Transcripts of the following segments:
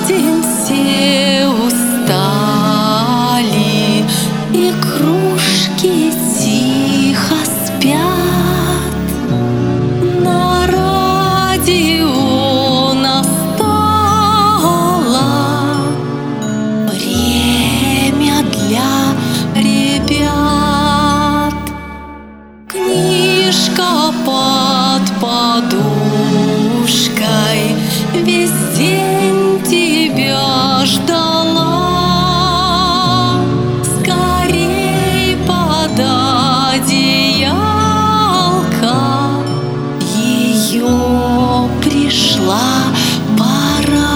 fighting пришла пора.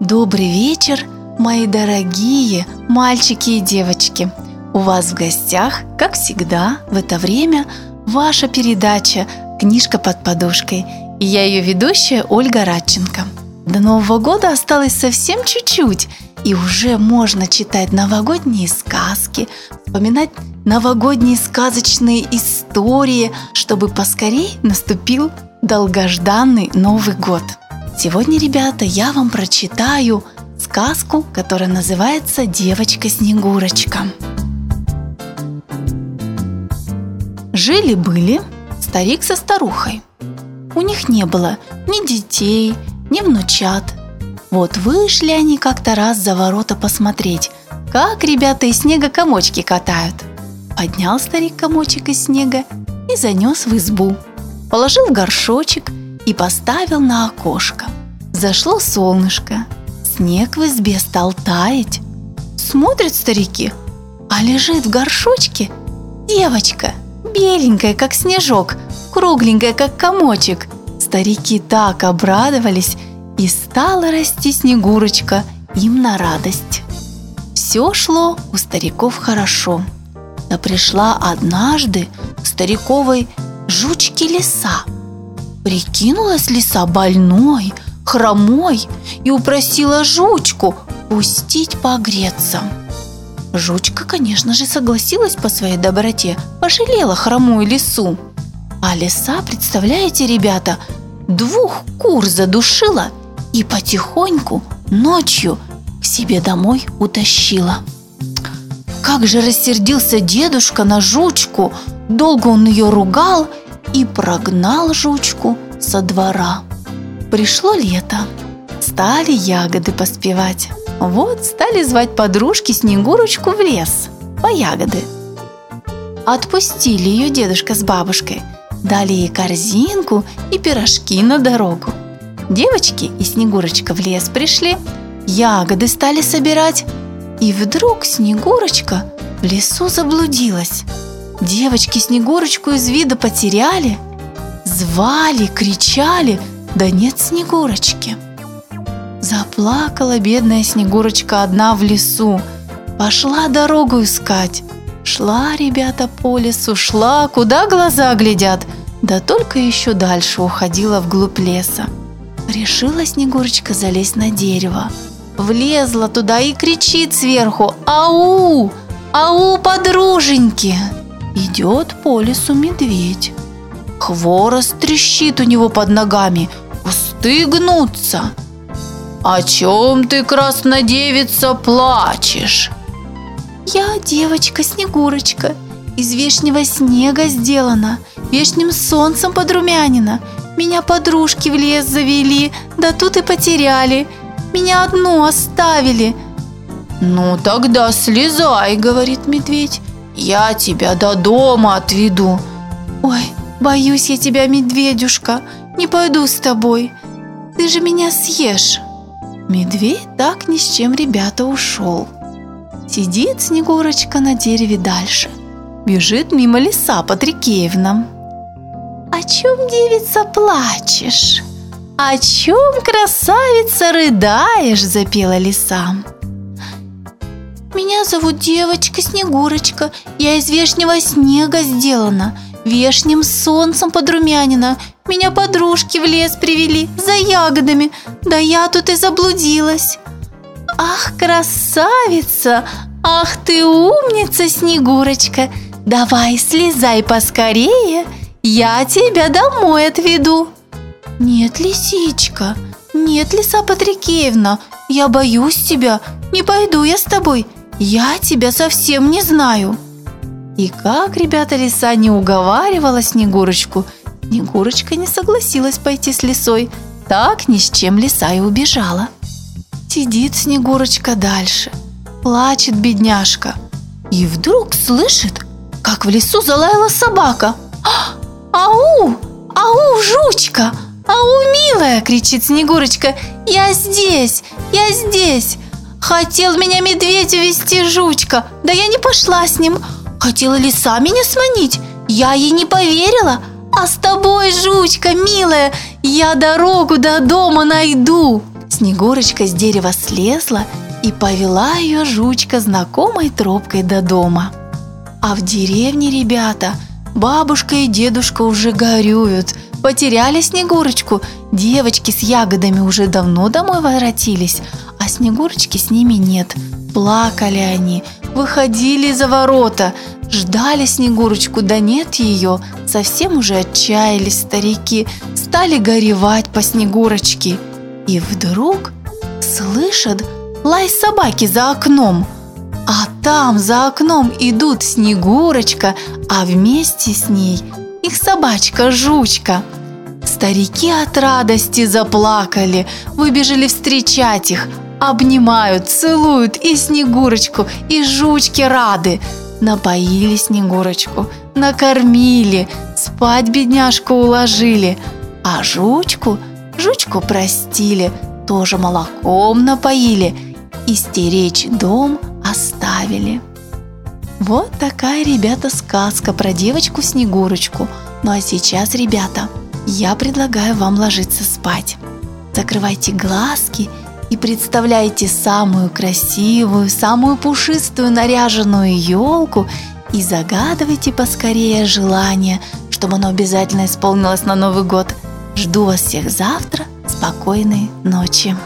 Добрый вечер, мои дорогие мальчики и девочки! У вас в гостях, как всегда, в это время ваша передача «Книжка под подушкой» и я ее ведущая Ольга Радченко. До Нового года осталось совсем чуть-чуть, и уже можно читать новогодние сказки, вспоминать новогодние сказочные истории, чтобы поскорей наступил долгожданный Новый год. Сегодня, ребята, я вам прочитаю сказку, которая называется «Девочка-снегурочка». Жили-были старик со старухой. У них не было ни детей, ни внучат. Вот вышли они как-то раз за ворота посмотреть, как ребята из снега комочки катают. Поднял старик комочек из снега и занес в избу. Положил в горшочек и поставил на окошко. Зашло солнышко, снег в избе стал таять. Смотрят старики, а лежит в горшочке девочка, беленькая, как снежок, кругленькая, как комочек. Старики так обрадовались, и стала расти Снегурочка им на радость. Все шло у стариков хорошо. Да пришла однажды стариковой жучке лиса. Прикинулась лиса больной, хромой и упросила жучку пустить погреться. Жучка, конечно же, согласилась по своей доброте, пожалела хромую лису. А лиса, представляете, ребята, двух кур задушила и потихоньку ночью к себе домой утащила. Как же рассердился дедушка на жучку, долго он ее ругал и прогнал жучку со двора. Пришло лето, стали ягоды поспевать. Вот стали звать подружки Снегурочку в лес по ягоды. Отпустили ее дедушка с бабушкой, дали ей корзинку и пирожки на дорогу. Девочки и Снегурочка в лес пришли, ягоды стали собирать, и вдруг Снегурочка в лесу заблудилась. Девочки Снегурочку из вида потеряли, звали, кричали, да нет Снегурочки. Заплакала бедная Снегурочка одна в лесу, пошла дорогу искать. Шла, ребята, по лесу, шла, куда глаза глядят, да только еще дальше уходила вглубь леса. Решила Снегурочка залезть на дерево. Влезла туда и кричит сверху «Ау! Ау, подруженьки!» Идет по лесу медведь. Хворост трещит у него под ногами, кусты гнутся. «О чем ты, краснодевица, плачешь?» «Я девочка Снегурочка, из вешнего снега сделана, вешним солнцем подрумянина. Меня подружки в лес завели, да тут и потеряли. Меня одну оставили». «Ну тогда слезай», — говорит медведь, «я тебя до дома отведу». «Ой, боюсь я тебя, медведюшка, не пойду с тобой, ты же меня съешь». Медведь так ни с чем, ребята, ушел. Сидит Снегурочка на дереве дальше. Бежит мимо леса Патрикеевна. «О чем, девица, плачешь? О чем, красавица, рыдаешь?» – запела лиса. «Меня зовут девочка Снегурочка, я из вешнего снега сделана, вешним солнцем подрумянина, меня подружки в лес привели за ягодами, да я тут и заблудилась. Ах, красавица, ах ты умница, Снегурочка, давай слезай поскорее я тебя домой отведу. Нет, лисичка, нет, лиса Патрикеевна, я боюсь тебя, не пойду я с тобой, я тебя совсем не знаю. И как ребята лиса не уговаривала Снегурочку, Снегурочка не согласилась пойти с лисой, так ни с чем лиса и убежала. Сидит Снегурочка дальше, плачет бедняжка. И вдруг слышит, как в лесу залаяла собака. «Ау! Ау, жучка! Ау, милая!» – кричит Снегурочка. «Я здесь! Я здесь! Хотел меня медведь увести жучка, да я не пошла с ним. Хотела лиса меня сманить, я ей не поверила. А с тобой, жучка, милая, я дорогу до дома найду!» Снегурочка с дерева слезла и повела ее жучка знакомой тропкой до дома. А в деревне ребята, бабушка и дедушка уже горюют, потеряли Снегурочку, девочки с ягодами уже давно домой воротились, а Снегурочки с ними нет. Плакали они, выходили за ворота, ждали Снегурочку, да нет ее, совсем уже отчаялись старики, стали горевать по Снегурочке. И вдруг слышат лай собаки за окном. Там за окном идут Снегурочка, а вместе с ней их собачка Жучка. Старики от радости заплакали, выбежали встречать их, обнимают, целуют и Снегурочку, и Жучки рады. Напоили Снегурочку, накормили, спать бедняжку уложили, а Жучку, Жучку простили, тоже молоком напоили и стеречь дом оставили. Вот такая, ребята, сказка про девочку Снегурочку. Ну а сейчас, ребята, я предлагаю вам ложиться спать. Закрывайте глазки и представляйте самую красивую, самую пушистую наряженную елку и загадывайте поскорее желание, чтобы оно обязательно исполнилось на Новый год. Жду вас всех завтра. Спокойной ночи.